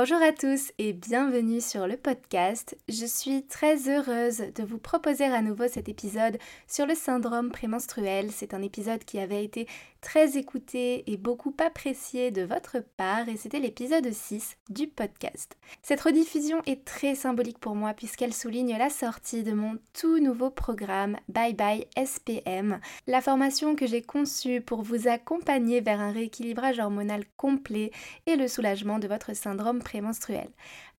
Bonjour à tous et bienvenue sur le podcast. Je suis très heureuse de vous proposer à nouveau cet épisode sur le syndrome prémenstruel. C'est un épisode qui avait été très écouté et beaucoup apprécié de votre part et c'était l'épisode 6 du podcast. Cette rediffusion est très symbolique pour moi puisqu'elle souligne la sortie de mon tout nouveau programme Bye Bye SPM, la formation que j'ai conçue pour vous accompagner vers un rééquilibrage hormonal complet et le soulagement de votre syndrome prémenstruel.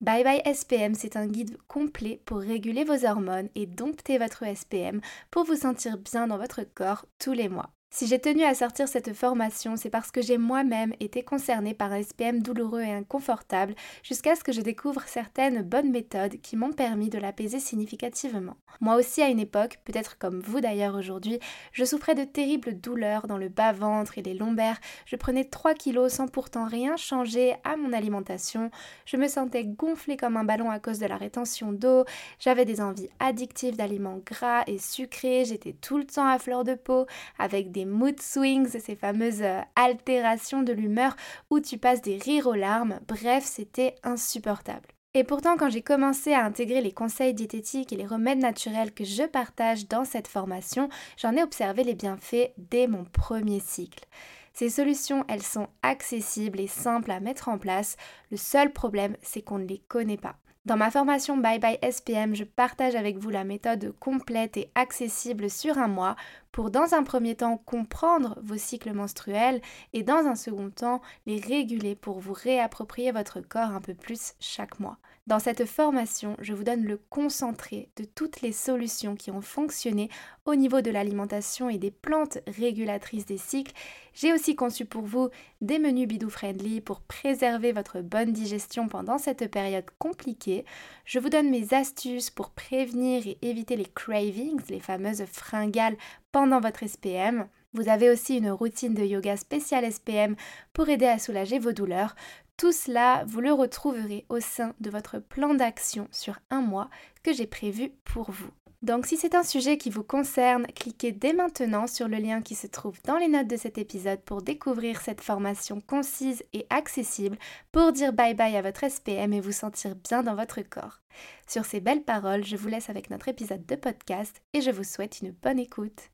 Bye Bye SPM, c'est un guide complet pour réguler vos hormones et dompter votre SPM pour vous sentir bien dans votre corps tous les mois. Si j'ai tenu à sortir cette formation, c'est parce que j'ai moi-même été concernée par un SPM douloureux et inconfortable jusqu'à ce que je découvre certaines bonnes méthodes qui m'ont permis de l'apaiser significativement. Moi aussi à une époque, peut-être comme vous d'ailleurs aujourd'hui, je souffrais de terribles douleurs dans le bas-ventre et les lombaires, je prenais 3 kilos sans pourtant rien changer à mon alimentation, je me sentais gonflée comme un ballon à cause de la rétention d'eau, j'avais des envies addictives d'aliments gras et sucrés, j'étais tout le temps à fleur de peau avec des mood swings, ces fameuses euh, altérations de l'humeur où tu passes des rires aux larmes. Bref, c'était insupportable. Et pourtant, quand j'ai commencé à intégrer les conseils diététiques et les remèdes naturels que je partage dans cette formation, j'en ai observé les bienfaits dès mon premier cycle. Ces solutions, elles sont accessibles et simples à mettre en place. Le seul problème, c'est qu'on ne les connaît pas. Dans ma formation Bye Bye SPM, je partage avec vous la méthode complète et accessible sur un mois pour dans un premier temps comprendre vos cycles menstruels et dans un second temps les réguler pour vous réapproprier votre corps un peu plus chaque mois. Dans cette formation, je vous donne le concentré de toutes les solutions qui ont fonctionné au niveau de l'alimentation et des plantes régulatrices des cycles. J'ai aussi conçu pour vous des menus bidou friendly pour préserver votre bonne digestion pendant cette période compliquée. Je vous donne mes astuces pour prévenir et éviter les cravings, les fameuses fringales pendant votre SPM. Vous avez aussi une routine de yoga spéciale SPM pour aider à soulager vos douleurs. Tout cela, vous le retrouverez au sein de votre plan d'action sur un mois que j'ai prévu pour vous. Donc si c'est un sujet qui vous concerne, cliquez dès maintenant sur le lien qui se trouve dans les notes de cet épisode pour découvrir cette formation concise et accessible pour dire bye bye à votre SPM et vous sentir bien dans votre corps. Sur ces belles paroles, je vous laisse avec notre épisode de podcast et je vous souhaite une bonne écoute.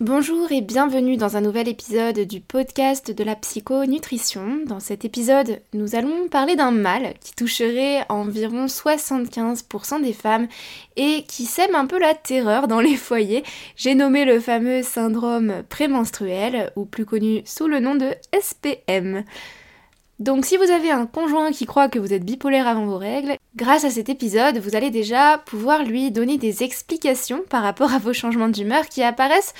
Bonjour et bienvenue dans un nouvel épisode du podcast de la psychonutrition. Dans cet épisode, nous allons parler d'un mal qui toucherait environ 75% des femmes et qui sème un peu la terreur dans les foyers. J'ai nommé le fameux syndrome prémenstruel, ou plus connu sous le nom de SPM. Donc si vous avez un conjoint qui croit que vous êtes bipolaire avant vos règles, grâce à cet épisode, vous allez déjà pouvoir lui donner des explications par rapport à vos changements d'humeur qui apparaissent,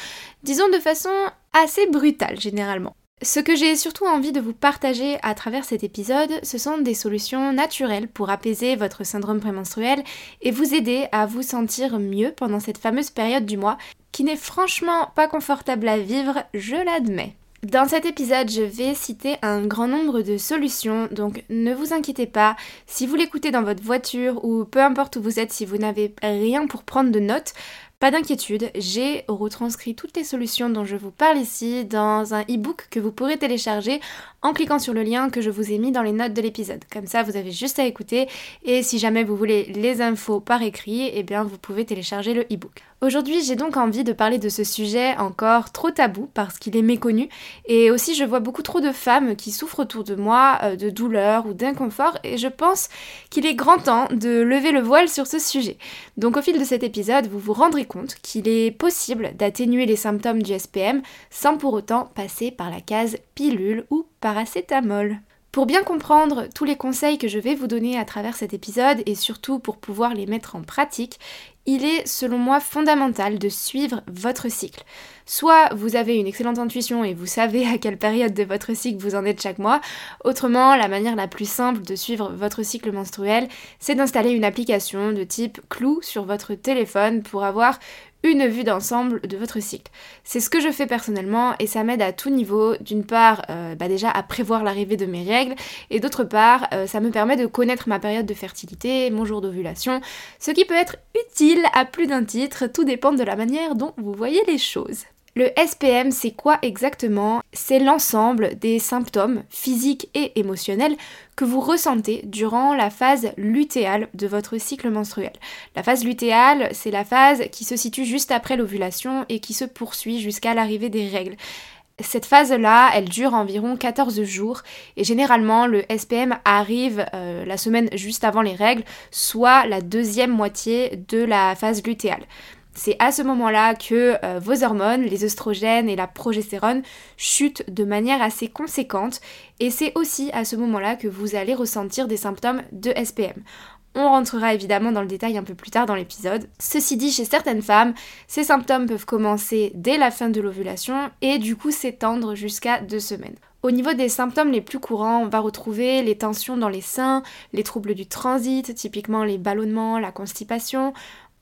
disons, de façon assez brutale généralement. Ce que j'ai surtout envie de vous partager à travers cet épisode, ce sont des solutions naturelles pour apaiser votre syndrome prémenstruel et vous aider à vous sentir mieux pendant cette fameuse période du mois qui n'est franchement pas confortable à vivre, je l'admets. Dans cet épisode, je vais citer un grand nombre de solutions, donc ne vous inquiétez pas. Si vous l'écoutez dans votre voiture ou peu importe où vous êtes, si vous n'avez rien pour prendre de notes, pas d'inquiétude, j'ai retranscrit toutes les solutions dont je vous parle ici dans un e-book que vous pourrez télécharger en cliquant sur le lien que je vous ai mis dans les notes de l'épisode. Comme ça, vous avez juste à écouter et si jamais vous voulez les infos par écrit, eh bien vous pouvez télécharger le e-book. Aujourd'hui, j'ai donc envie de parler de ce sujet encore trop tabou parce qu'il est méconnu et aussi je vois beaucoup trop de femmes qui souffrent autour de moi euh, de douleurs ou d'inconfort et je pense qu'il est grand temps de lever le voile sur ce sujet. Donc au fil de cet épisode, vous vous rendrez compte qu'il est possible d'atténuer les symptômes du SPM sans pour autant passer par la case pilule ou paracétamol. Pour bien comprendre tous les conseils que je vais vous donner à travers cet épisode et surtout pour pouvoir les mettre en pratique, il est selon moi fondamental de suivre votre cycle. Soit vous avez une excellente intuition et vous savez à quelle période de votre cycle vous en êtes chaque mois. Autrement, la manière la plus simple de suivre votre cycle menstruel, c'est d'installer une application de type Clou sur votre téléphone pour avoir une vue d'ensemble de votre cycle. C'est ce que je fais personnellement et ça m'aide à tout niveau. D'une part, euh, bah déjà à prévoir l'arrivée de mes règles et d'autre part, euh, ça me permet de connaître ma période de fertilité, mon jour d'ovulation, ce qui peut être utile à plus d'un titre, tout dépend de la manière dont vous voyez les choses. Le SPM, c'est quoi exactement? C'est l'ensemble des symptômes physiques et émotionnels que vous ressentez durant la phase lutéale de votre cycle menstruel. La phase lutéale, c'est la phase qui se situe juste après l'ovulation et qui se poursuit jusqu'à l'arrivée des règles. Cette phase-là, elle dure environ 14 jours et généralement le SPM arrive euh, la semaine juste avant les règles, soit la deuxième moitié de la phase lutéale. C'est à ce moment-là que euh, vos hormones, les oestrogènes et la progestérone chutent de manière assez conséquente et c'est aussi à ce moment-là que vous allez ressentir des symptômes de SPM. On rentrera évidemment dans le détail un peu plus tard dans l'épisode. Ceci dit, chez certaines femmes, ces symptômes peuvent commencer dès la fin de l'ovulation et du coup s'étendre jusqu'à deux semaines. Au niveau des symptômes les plus courants, on va retrouver les tensions dans les seins, les troubles du transit, typiquement les ballonnements, la constipation.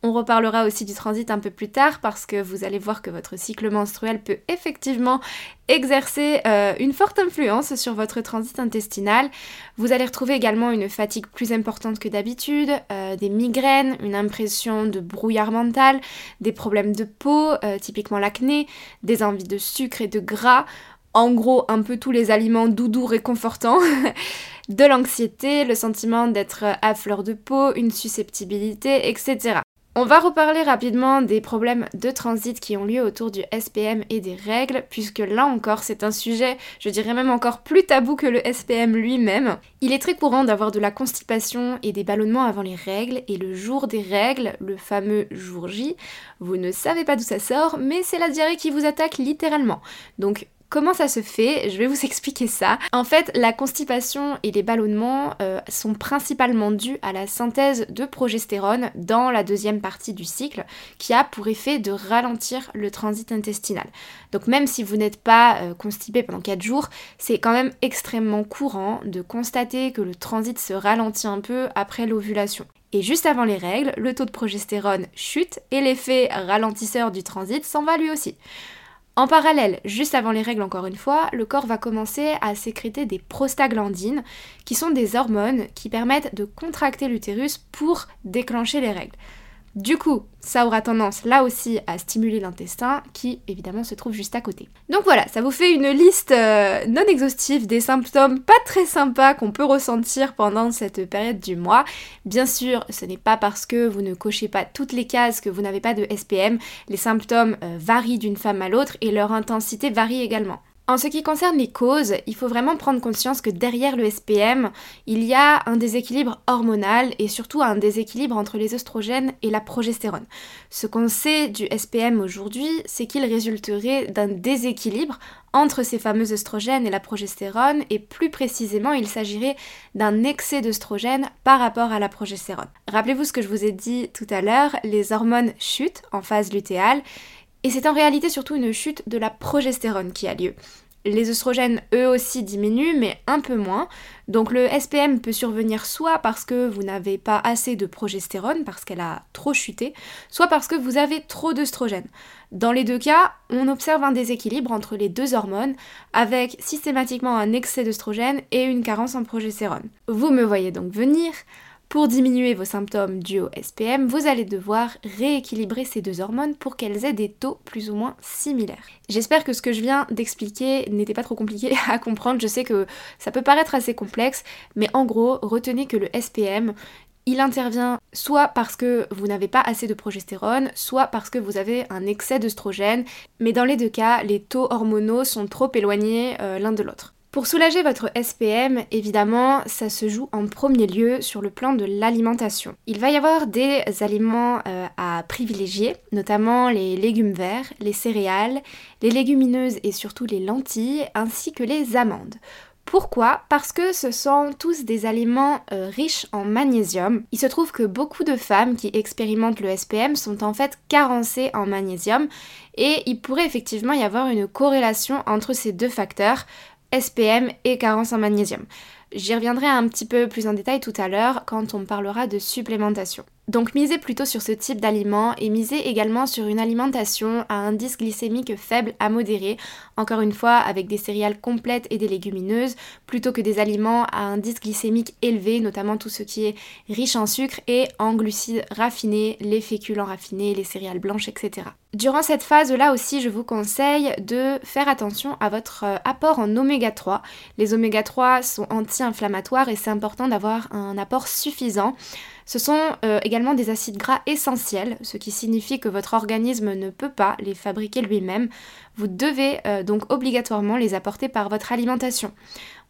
On reparlera aussi du transit un peu plus tard parce que vous allez voir que votre cycle menstruel peut effectivement exercer euh, une forte influence sur votre transit intestinal. Vous allez retrouver également une fatigue plus importante que d'habitude, euh, des migraines, une impression de brouillard mental, des problèmes de peau, euh, typiquement l'acné, des envies de sucre et de gras. En gros, un peu tous les aliments doudous réconfortants. de l'anxiété, le sentiment d'être à fleur de peau, une susceptibilité, etc. On va reparler rapidement des problèmes de transit qui ont lieu autour du SPM et des règles, puisque là encore c'est un sujet, je dirais même encore plus tabou que le SPM lui-même. Il est très courant d'avoir de la constipation et des ballonnements avant les règles, et le jour des règles, le fameux jour J, vous ne savez pas d'où ça sort, mais c'est la diarrhée qui vous attaque littéralement. Donc Comment ça se fait Je vais vous expliquer ça. En fait, la constipation et les ballonnements euh, sont principalement dus à la synthèse de progestérone dans la deuxième partie du cycle, qui a pour effet de ralentir le transit intestinal. Donc même si vous n'êtes pas euh, constipé pendant 4 jours, c'est quand même extrêmement courant de constater que le transit se ralentit un peu après l'ovulation. Et juste avant les règles, le taux de progestérone chute et l'effet ralentisseur du transit s'en va lui aussi. En parallèle, juste avant les règles encore une fois, le corps va commencer à sécréter des prostaglandines, qui sont des hormones qui permettent de contracter l'utérus pour déclencher les règles. Du coup, ça aura tendance là aussi à stimuler l'intestin qui évidemment se trouve juste à côté. Donc voilà, ça vous fait une liste euh, non exhaustive des symptômes pas très sympas qu'on peut ressentir pendant cette période du mois. Bien sûr, ce n'est pas parce que vous ne cochez pas toutes les cases que vous n'avez pas de SPM. Les symptômes euh, varient d'une femme à l'autre et leur intensité varie également. En ce qui concerne les causes, il faut vraiment prendre conscience que derrière le SPM, il y a un déséquilibre hormonal et surtout un déséquilibre entre les oestrogènes et la progestérone. Ce qu'on sait du SPM aujourd'hui, c'est qu'il résulterait d'un déséquilibre entre ces fameux oestrogènes et la progestérone et plus précisément, il s'agirait d'un excès d'oestrogène par rapport à la progestérone. Rappelez-vous ce que je vous ai dit tout à l'heure, les hormones chutent en phase lutéale et c'est en réalité surtout une chute de la progestérone qui a lieu. Les oestrogènes, eux aussi, diminuent, mais un peu moins. Donc le SPM peut survenir soit parce que vous n'avez pas assez de progestérone, parce qu'elle a trop chuté, soit parce que vous avez trop d'œstrogènes. Dans les deux cas, on observe un déséquilibre entre les deux hormones, avec systématiquement un excès d'œstrogène et une carence en progestérone. Vous me voyez donc venir. Pour diminuer vos symptômes dus au SPM, vous allez devoir rééquilibrer ces deux hormones pour qu'elles aient des taux plus ou moins similaires. J'espère que ce que je viens d'expliquer n'était pas trop compliqué à comprendre. Je sais que ça peut paraître assez complexe, mais en gros, retenez que le SPM, il intervient soit parce que vous n'avez pas assez de progestérone, soit parce que vous avez un excès d'œstrogène, mais dans les deux cas, les taux hormonaux sont trop éloignés euh, l'un de l'autre. Pour soulager votre SPM, évidemment, ça se joue en premier lieu sur le plan de l'alimentation. Il va y avoir des aliments euh, à privilégier, notamment les légumes verts, les céréales, les légumineuses et surtout les lentilles, ainsi que les amandes. Pourquoi? Parce que ce sont tous des aliments euh, riches en magnésium. Il se trouve que beaucoup de femmes qui expérimentent le SPM sont en fait carencées en magnésium et il pourrait effectivement y avoir une corrélation entre ces deux facteurs, SPM et carence en magnésium. J'y reviendrai un petit peu plus en détail tout à l'heure quand on parlera de supplémentation. Donc misez plutôt sur ce type d'aliment et misez également sur une alimentation à indice glycémique faible à modéré, encore une fois avec des céréales complètes et des légumineuses, plutôt que des aliments à indice glycémique élevé, notamment tout ce qui est riche en sucre et en glucides raffinés, les féculents raffinés, les céréales blanches, etc. Durant cette phase-là aussi, je vous conseille de faire attention à votre euh, apport en oméga 3. Les oméga 3 sont anti-inflammatoires et c'est important d'avoir un apport suffisant. Ce sont euh, également des acides gras essentiels, ce qui signifie que votre organisme ne peut pas les fabriquer lui-même. Vous devez euh, donc obligatoirement les apporter par votre alimentation.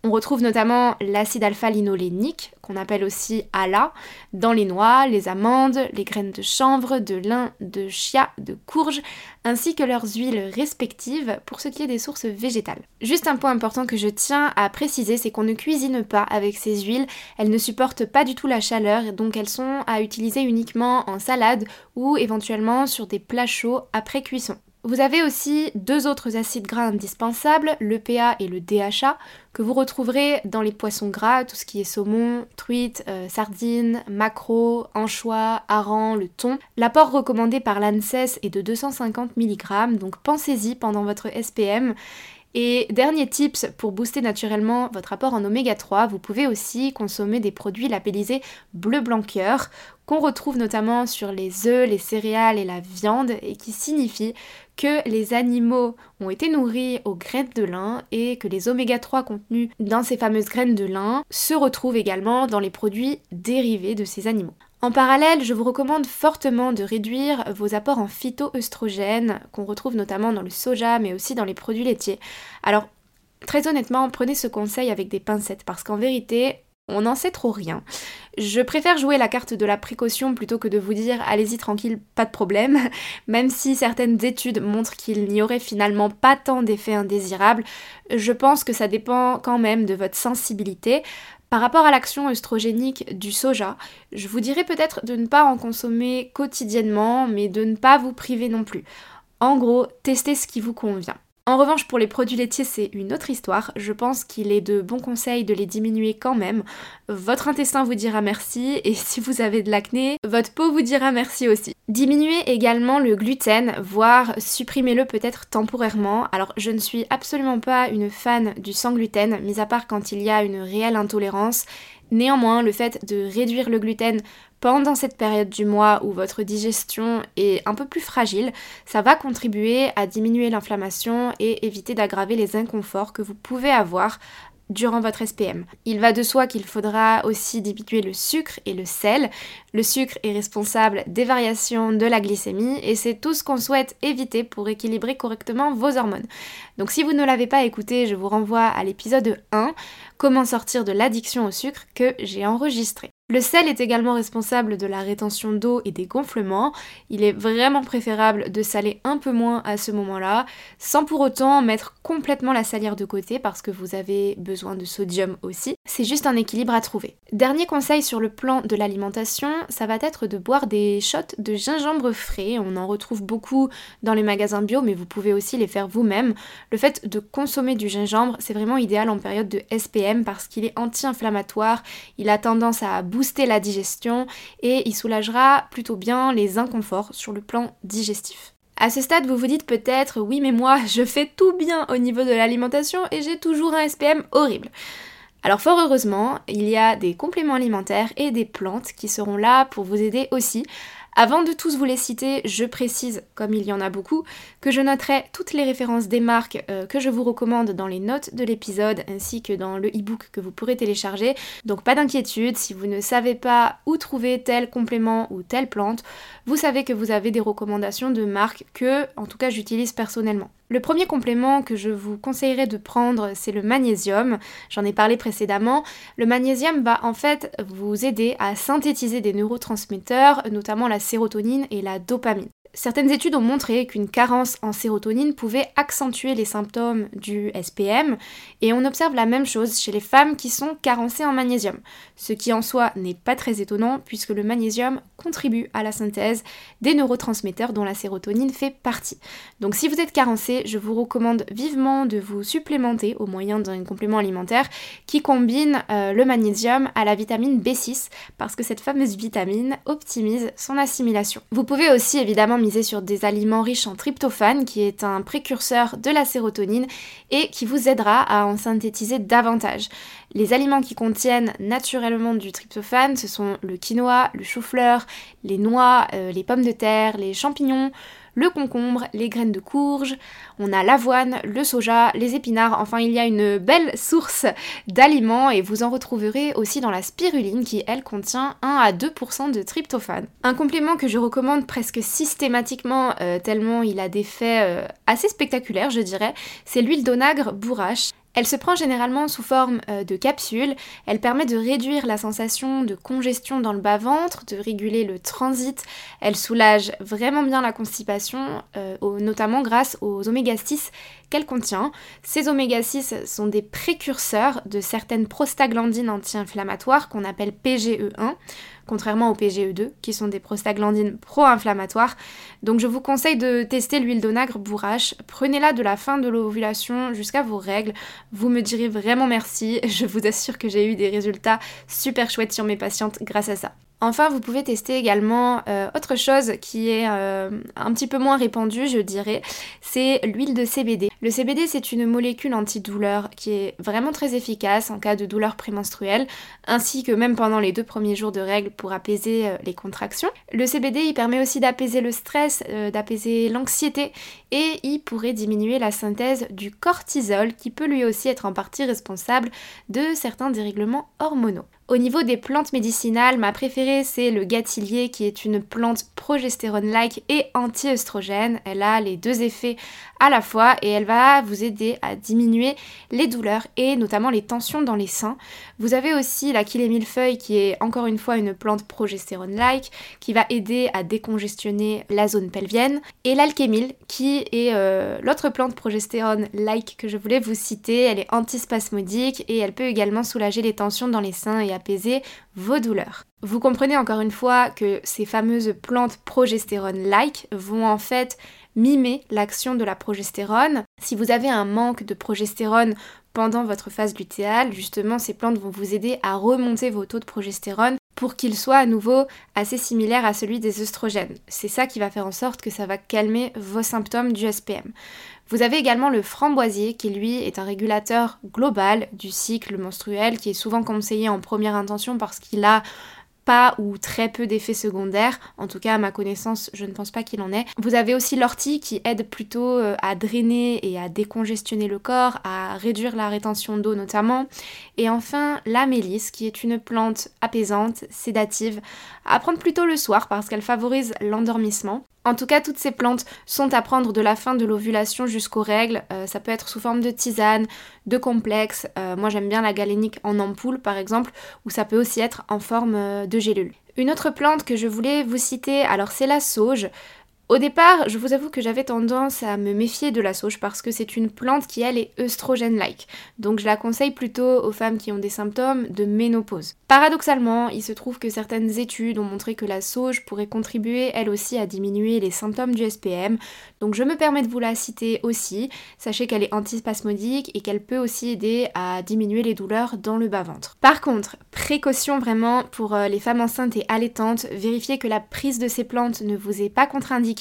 On retrouve notamment l'acide alpha-linolénique, qu'on appelle aussi ALA, dans les noix, les amandes, les graines de chanvre, de lin, de chia, de courge, ainsi que leurs huiles respectives pour ce qui est des sources végétales. Juste un point important que je tiens à préciser, c'est qu'on ne cuisine pas avec ces huiles, elles ne supportent pas du tout la chaleur, donc elles sont à utiliser uniquement en salade ou éventuellement sur des plats chauds après cuisson. Vous avez aussi deux autres acides gras indispensables, le PA et le DHA, que vous retrouverez dans les poissons gras, tout ce qui est saumon, truite, euh, sardines, maquereau, anchois, hareng, le thon. L'apport recommandé par l'ANSES est de 250 mg, donc pensez-y pendant votre SPM. Et dernier tips pour booster naturellement votre apport en oméga 3, vous pouvez aussi consommer des produits labellisés bleu blanc cœur qu'on retrouve notamment sur les œufs, les céréales et la viande et qui signifie que les animaux ont été nourris aux graines de lin et que les oméga 3 contenus dans ces fameuses graines de lin se retrouvent également dans les produits dérivés de ces animaux. En parallèle, je vous recommande fortement de réduire vos apports en phytoœstrogènes, qu'on retrouve notamment dans le soja, mais aussi dans les produits laitiers. Alors, très honnêtement, prenez ce conseil avec des pincettes, parce qu'en vérité, on n'en sait trop rien. Je préfère jouer la carte de la précaution plutôt que de vous dire allez-y tranquille, pas de problème, même si certaines études montrent qu'il n'y aurait finalement pas tant d'effets indésirables, je pense que ça dépend quand même de votre sensibilité. Par rapport à l'action œstrogénique du soja, je vous dirais peut-être de ne pas en consommer quotidiennement, mais de ne pas vous priver non plus. En gros, testez ce qui vous convient. En revanche, pour les produits laitiers, c'est une autre histoire. Je pense qu'il est de bons conseils de les diminuer quand même. Votre intestin vous dira merci et si vous avez de l'acné, votre peau vous dira merci aussi. Diminuez également le gluten, voire supprimez-le peut-être temporairement. Alors, je ne suis absolument pas une fan du sans gluten, mis à part quand il y a une réelle intolérance. Néanmoins, le fait de réduire le gluten pendant cette période du mois où votre digestion est un peu plus fragile, ça va contribuer à diminuer l'inflammation et éviter d'aggraver les inconforts que vous pouvez avoir durant votre SPM. Il va de soi qu'il faudra aussi diminuer le sucre et le sel. Le sucre est responsable des variations de la glycémie et c'est tout ce qu'on souhaite éviter pour équilibrer correctement vos hormones. Donc si vous ne l'avez pas écouté, je vous renvoie à l'épisode 1, Comment sortir de l'addiction au sucre, que j'ai enregistré. Le sel est également responsable de la rétention d'eau et des gonflements. Il est vraiment préférable de saler un peu moins à ce moment-là, sans pour autant mettre complètement la salière de côté parce que vous avez besoin de sodium aussi. C'est juste un équilibre à trouver. Dernier conseil sur le plan de l'alimentation, ça va être de boire des shots de gingembre frais. On en retrouve beaucoup dans les magasins bio, mais vous pouvez aussi les faire vous-même. Le fait de consommer du gingembre, c'est vraiment idéal en période de SPM parce qu'il est anti-inflammatoire, il a tendance à booster la digestion et il soulagera plutôt bien les inconforts sur le plan digestif. À ce stade, vous vous dites peut-être oui mais moi je fais tout bien au niveau de l'alimentation et j'ai toujours un SPM horrible. Alors fort heureusement, il y a des compléments alimentaires et des plantes qui seront là pour vous aider aussi avant de tous vous les citer, je précise, comme il y en a beaucoup, que je noterai toutes les références des marques euh, que je vous recommande dans les notes de l'épisode ainsi que dans le e-book que vous pourrez télécharger. Donc pas d'inquiétude, si vous ne savez pas où trouver tel complément ou telle plante, vous savez que vous avez des recommandations de marques que, en tout cas, j'utilise personnellement. Le premier complément que je vous conseillerais de prendre, c'est le magnésium. J'en ai parlé précédemment. Le magnésium va en fait vous aider à synthétiser des neurotransmetteurs, notamment la sérotonine et la dopamine. Certaines études ont montré qu'une carence en sérotonine pouvait accentuer les symptômes du SPM et on observe la même chose chez les femmes qui sont carencées en magnésium, ce qui en soi n'est pas très étonnant puisque le magnésium contribue à la synthèse des neurotransmetteurs dont la sérotonine fait partie. Donc si vous êtes carencé, je vous recommande vivement de vous supplémenter au moyen d'un complément alimentaire qui combine euh, le magnésium à la vitamine B6 parce que cette fameuse vitamine optimise son assimilation. Vous pouvez aussi évidemment sur des aliments riches en tryptophane, qui est un précurseur de la sérotonine et qui vous aidera à en synthétiser davantage. Les aliments qui contiennent naturellement du tryptophane, ce sont le quinoa, le chou-fleur, les noix, euh, les pommes de terre, les champignons, le concombre, les graines de courge, on a l'avoine, le soja, les épinards, enfin il y a une belle source d'aliments et vous en retrouverez aussi dans la spiruline qui elle contient 1 à 2% de tryptophane. Un complément que je recommande presque systématiquement euh, tellement il a des faits euh, assez spectaculaires je dirais, c'est l'huile d'onagre bourrache. Elle se prend généralement sous forme euh, de capsule, elle permet de réduire la sensation de congestion dans le bas-ventre, de réguler le transit, elle soulage vraiment bien la constipation, euh, notamment grâce aux oméga 6 qu'elle contient. Ces oméga 6 sont des précurseurs de certaines prostaglandines anti-inflammatoires qu'on appelle PGE1 contrairement au PGE2, qui sont des prostaglandines pro-inflammatoires. Donc je vous conseille de tester l'huile d'onagre bourrache. Prenez-la de la fin de l'ovulation jusqu'à vos règles. Vous me direz vraiment merci. Je vous assure que j'ai eu des résultats super chouettes sur mes patientes grâce à ça. Enfin, vous pouvez tester également euh, autre chose qui est euh, un petit peu moins répandue, je dirais, c'est l'huile de CBD. Le CBD, c'est une molécule antidouleur qui est vraiment très efficace en cas de douleur prémenstruelle, ainsi que même pendant les deux premiers jours de règles pour apaiser euh, les contractions. Le CBD, il permet aussi d'apaiser le stress, d'apaiser l'anxiété, et il pourrait diminuer la synthèse du cortisol, qui peut lui aussi être en partie responsable de certains dérèglements hormonaux. Au niveau des plantes médicinales, ma préférée c'est le gâtillier qui est une plante progestérone-like et anti-œstrogène. Elle a les deux effets à la fois et elle va vous aider à diminuer les douleurs et notamment les tensions dans les seins. Vous avez aussi la millefeuille qui est encore une fois une plante progestérone-like qui va aider à décongestionner la zone pelvienne et l'alchémile qui est euh, l'autre plante progestérone-like que je voulais vous citer. Elle est antispasmodique et elle peut également soulager les tensions dans les seins et apaiser vos douleurs. Vous comprenez encore une fois que ces fameuses plantes progestérone-like vont en fait mimer l'action de la progestérone. Si vous avez un manque de progestérone pendant votre phase lutéale, justement ces plantes vont vous aider à remonter vos taux de progestérone pour qu'ils soient à nouveau assez similaires à celui des œstrogènes. C'est ça qui va faire en sorte que ça va calmer vos symptômes du SPM. Vous avez également le framboisier qui lui est un régulateur global du cycle menstruel qui est souvent conseillé en première intention parce qu'il a pas ou très peu d'effets secondaires. En tout cas, à ma connaissance, je ne pense pas qu'il en ait. Vous avez aussi l'ortie qui aide plutôt euh, à drainer et à décongestionner le corps, à réduire la rétention d'eau notamment. Et enfin, la mélisse qui est une plante apaisante, sédative, à prendre plutôt le soir parce qu'elle favorise l'endormissement. En tout cas, toutes ces plantes sont à prendre de la fin de l'ovulation jusqu'aux règles. Euh, ça peut être sous forme de tisane, de complexe. Euh, moi, j'aime bien la galénique en ampoule, par exemple, ou ça peut aussi être en forme euh, de gélule. Une autre plante que je voulais vous citer, alors c'est la sauge. Au départ, je vous avoue que j'avais tendance à me méfier de la sauge parce que c'est une plante qui elle est œstrogène-like. Donc je la conseille plutôt aux femmes qui ont des symptômes de ménopause. Paradoxalement, il se trouve que certaines études ont montré que la sauge pourrait contribuer elle aussi à diminuer les symptômes du SPM. Donc je me permets de vous la citer aussi. Sachez qu'elle est antispasmodique et qu'elle peut aussi aider à diminuer les douleurs dans le bas-ventre. Par contre, précaution vraiment pour euh, les femmes enceintes et allaitantes, vérifiez que la prise de ces plantes ne vous est pas contre-indiquée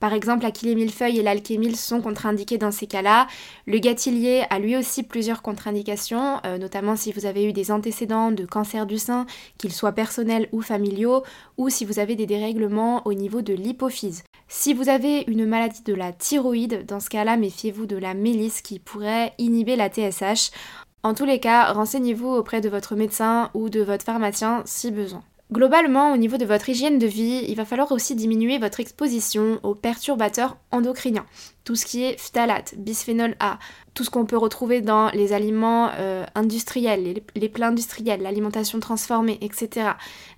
par exemple, la millefeuille et l'alchémile sont contre-indiqués dans ces cas-là. Le gâtillier a lui aussi plusieurs contre-indications, euh, notamment si vous avez eu des antécédents de cancer du sein, qu'ils soient personnels ou familiaux, ou si vous avez des dérèglements au niveau de l'hypophyse. Si vous avez une maladie de la thyroïde, dans ce cas-là, méfiez-vous de la mélisse qui pourrait inhiber la TSH. En tous les cas, renseignez-vous auprès de votre médecin ou de votre pharmacien si besoin. Globalement, au niveau de votre hygiène de vie, il va falloir aussi diminuer votre exposition aux perturbateurs endocriniens. Tout ce qui est phtalate, bisphénol A, tout ce qu'on peut retrouver dans les aliments euh, industriels, les, plats industriels, l'alimentation transformée, etc.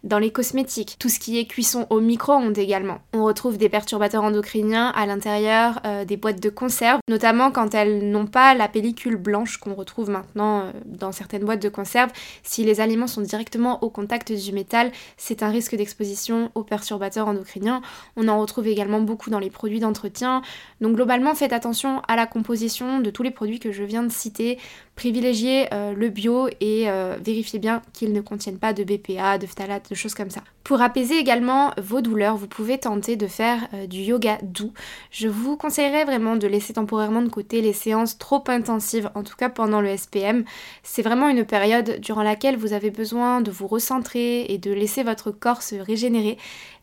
Dans les cosmétiques, tout ce qui est cuisson au micro-ondes également. On retrouve des perturbateurs endocriniens à l'intérieur euh, des boîtes de conserve, notamment quand elles n'ont pas la pellicule blanche qu'on retrouve maintenant euh, dans certaines boîtes de conserve. Si les aliments sont directement au contact du métal, c'est un risque d'exposition aux perturbateurs endocriniens. On en retrouve également beaucoup dans les produits d'entretien. Donc globalement, faites attention à la composition de tous les produits que je viens de citer, privilégiez euh, le bio et euh, vérifiez bien qu'ils ne contiennent pas de BPA, de phthalates, de choses comme ça. Pour apaiser également vos douleurs, vous pouvez tenter de faire euh, du yoga doux. Je vous conseillerais vraiment de laisser temporairement de côté les séances trop intensives, en tout cas pendant le SPM. C'est vraiment une période durant laquelle vous avez besoin de vous recentrer et de laisser votre corps se régénérer.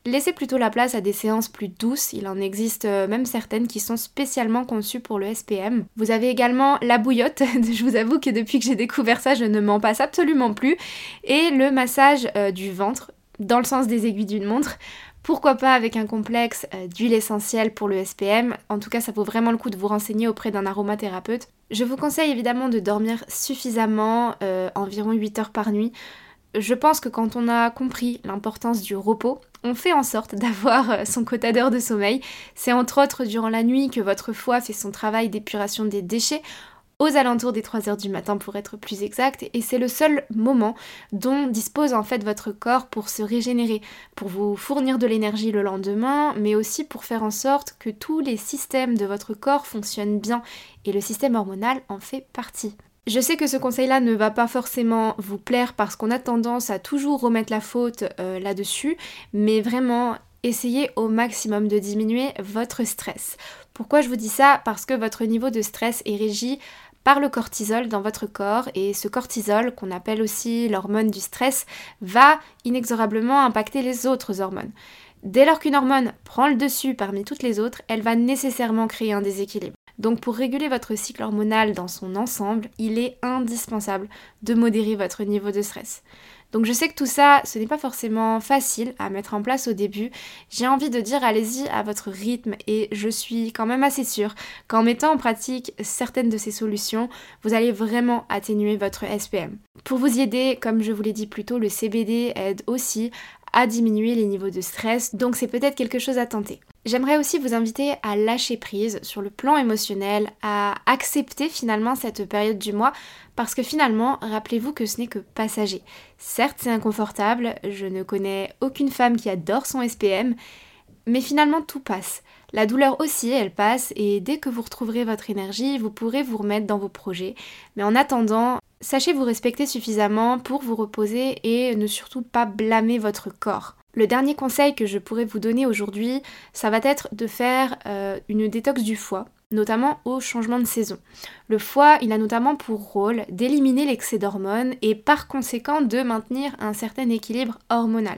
Laissez plutôt la place à des séances plus douces, il en existe même certaines qui sont spécialement conçues pour le SPM. Vous avez également la bouillotte, je vous avoue que depuis que j'ai découvert ça, je ne m'en passe absolument plus. Et le massage euh, du ventre, dans le sens des aiguilles d'une montre. Pourquoi pas avec un complexe euh, d'huile essentielle pour le SPM En tout cas, ça vaut vraiment le coup de vous renseigner auprès d'un aromathérapeute. Je vous conseille évidemment de dormir suffisamment, euh, environ 8 heures par nuit. Je pense que quand on a compris l'importance du repos, on fait en sorte d'avoir son quota d'heures de sommeil. C'est entre autres durant la nuit que votre foie fait son travail d'épuration des déchets aux alentours des 3 heures du matin pour être plus exact, et c'est le seul moment dont dispose en fait votre corps pour se régénérer, pour vous fournir de l'énergie le lendemain, mais aussi pour faire en sorte que tous les systèmes de votre corps fonctionnent bien, et le système hormonal en fait partie. Je sais que ce conseil-là ne va pas forcément vous plaire parce qu'on a tendance à toujours remettre la faute euh, là-dessus, mais vraiment essayez au maximum de diminuer votre stress. Pourquoi je vous dis ça? Parce que votre niveau de stress est régi par le cortisol dans votre corps et ce cortisol, qu'on appelle aussi l'hormone du stress, va inexorablement impacter les autres hormones. Dès lors qu'une hormone prend le dessus parmi toutes les autres, elle va nécessairement créer un déséquilibre. Donc pour réguler votre cycle hormonal dans son ensemble, il est indispensable de modérer votre niveau de stress. Donc je sais que tout ça, ce n'est pas forcément facile à mettre en place au début. J'ai envie de dire allez-y à votre rythme et je suis quand même assez sûre qu'en mettant en pratique certaines de ces solutions, vous allez vraiment atténuer votre SPM. Pour vous y aider, comme je vous l'ai dit plus tôt, le CBD aide aussi à diminuer les niveaux de stress, donc c'est peut-être quelque chose à tenter. J'aimerais aussi vous inviter à lâcher prise sur le plan émotionnel, à accepter finalement cette période du mois, parce que finalement, rappelez-vous que ce n'est que passager. Certes, c'est inconfortable, je ne connais aucune femme qui adore son SPM, mais finalement tout passe. La douleur aussi, elle passe, et dès que vous retrouverez votre énergie, vous pourrez vous remettre dans vos projets. Mais en attendant, sachez vous respecter suffisamment pour vous reposer et ne surtout pas blâmer votre corps. Le dernier conseil que je pourrais vous donner aujourd'hui, ça va être de faire euh, une détox du foie, notamment au changement de saison. Le foie, il a notamment pour rôle d'éliminer l'excès d'hormones et par conséquent de maintenir un certain équilibre hormonal.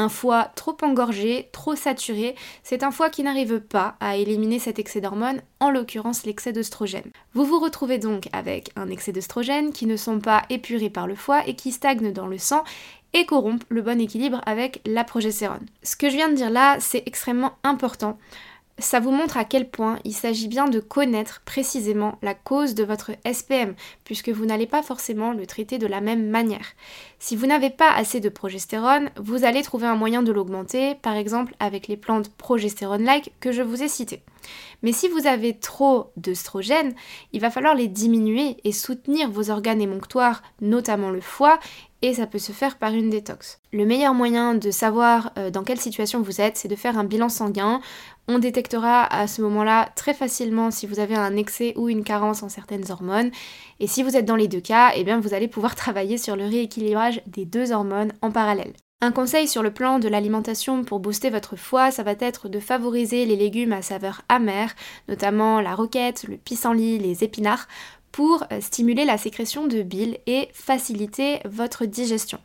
Un foie trop engorgé, trop saturé, c'est un foie qui n'arrive pas à éliminer cet excès d'hormones, en l'occurrence l'excès d'œstrogène. Vous vous retrouvez donc avec un excès d'œstrogène qui ne sont pas épurés par le foie et qui stagnent dans le sang et corrompent le bon équilibre avec la progestérone. Ce que je viens de dire là, c'est extrêmement important. Ça vous montre à quel point il s'agit bien de connaître précisément la cause de votre SPM, puisque vous n'allez pas forcément le traiter de la même manière. Si vous n'avez pas assez de progestérone, vous allez trouver un moyen de l'augmenter, par exemple avec les plantes progestérone-like que je vous ai citées. Mais si vous avez trop d'œstrogènes, il va falloir les diminuer et soutenir vos organes émonctoires, notamment le foie, et ça peut se faire par une détox. Le meilleur moyen de savoir euh, dans quelle situation vous êtes, c'est de faire un bilan sanguin. On détectera à ce moment-là très facilement si vous avez un excès ou une carence en certaines hormones. Et si vous êtes dans les deux cas, eh bien vous allez pouvoir travailler sur le rééquilibrage des deux hormones en parallèle. Un conseil sur le plan de l'alimentation pour booster votre foie, ça va être de favoriser les légumes à saveur amère, notamment la roquette, le pissenlit, les épinards, pour euh, stimuler la sécrétion de bile et faciliter votre digestion.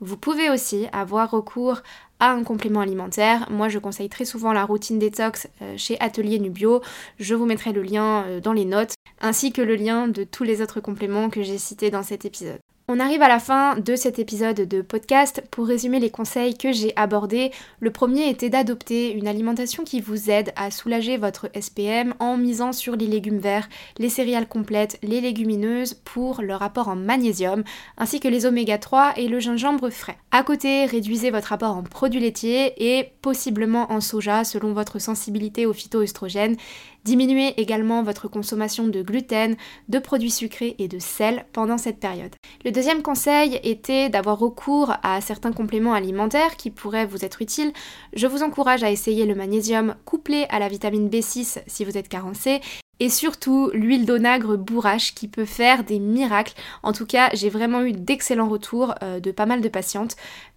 Vous pouvez aussi avoir recours à un complément alimentaire. Moi, je conseille très souvent la routine détox euh, chez Atelier Nubio. Je vous mettrai le lien euh, dans les notes, ainsi que le lien de tous les autres compléments que j'ai cités dans cet épisode. On arrive à la fin de cet épisode de podcast. Pour résumer les conseils que j'ai abordés, le premier était d'adopter une alimentation qui vous aide à soulager votre SPM en misant sur les légumes verts, les céréales complètes, les légumineuses pour leur apport en magnésium, ainsi que les oméga 3 et le gingembre frais. À côté, réduisez votre apport en produits laitiers et possiblement en soja selon votre sensibilité aux phytoestrogènes Diminuez également votre consommation de gluten, de produits sucrés et de sel pendant cette période. Le deuxième conseil était d'avoir recours à certains compléments alimentaires qui pourraient vous être utiles. Je vous encourage à essayer le magnésium couplé à la vitamine B6 si vous êtes carencé et surtout l'huile d'onagre bourrache qui peut faire des miracles. En tout cas, j'ai vraiment eu d'excellents retours euh, de pas mal de patientes.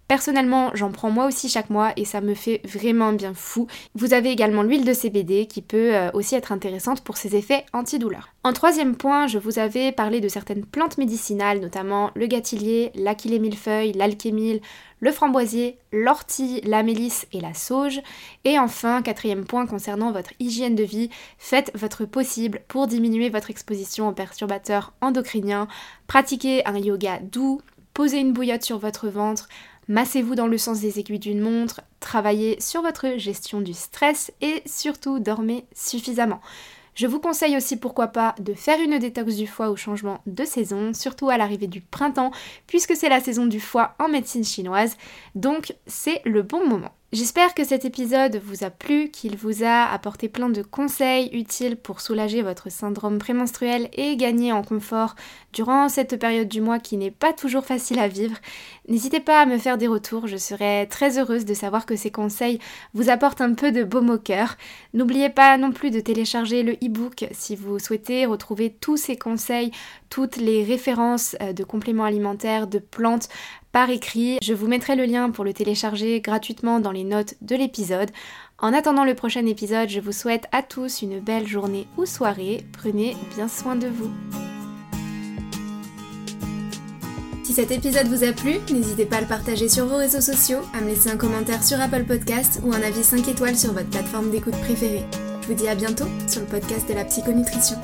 Personnellement, j'en prends moi aussi chaque mois et ça me fait vraiment bien fou. Vous avez également l'huile de CBD qui peut euh, aussi être intéressante pour ses effets antidouleurs. En troisième point, je vous avais parlé de certaines plantes médicinales, notamment le gâtillier, l'achillée millefeuille, l'alchémile, le framboisier, l'ortie, la mélisse et la sauge. Et enfin, quatrième point concernant votre hygiène de vie, faites votre possible pour diminuer votre exposition aux perturbateurs endocriniens, pratiquez un yoga doux, posez une bouillotte sur votre ventre, Massez-vous dans le sens des aiguilles d'une montre, travaillez sur votre gestion du stress et surtout dormez suffisamment. Je vous conseille aussi pourquoi pas de faire une détox du foie au changement de saison, surtout à l'arrivée du printemps, puisque c'est la saison du foie en médecine chinoise, donc c'est le bon moment. J'espère que cet épisode vous a plu, qu'il vous a apporté plein de conseils utiles pour soulager votre syndrome prémenstruel et gagner en confort durant cette période du mois qui n'est pas toujours facile à vivre. N'hésitez pas à me faire des retours, je serai très heureuse de savoir que ces conseils vous apportent un peu de baume au cœur. N'oubliez pas non plus de télécharger le e-book si vous souhaitez retrouver tous ces conseils, toutes les références euh, de compléments alimentaires, de plantes par écrit. Je vous mettrai le lien pour le télécharger gratuitement dans les notes de l'épisode. En attendant le prochain épisode, je vous souhaite à tous une belle journée ou soirée. Prenez bien soin de vous. Si cet épisode vous a plu, n'hésitez pas à le partager sur vos réseaux sociaux, à me laisser un commentaire sur Apple Podcast ou un avis 5 étoiles sur votre plateforme d'écoute préférée. Je vous dis à bientôt sur le podcast de la psychonutrition.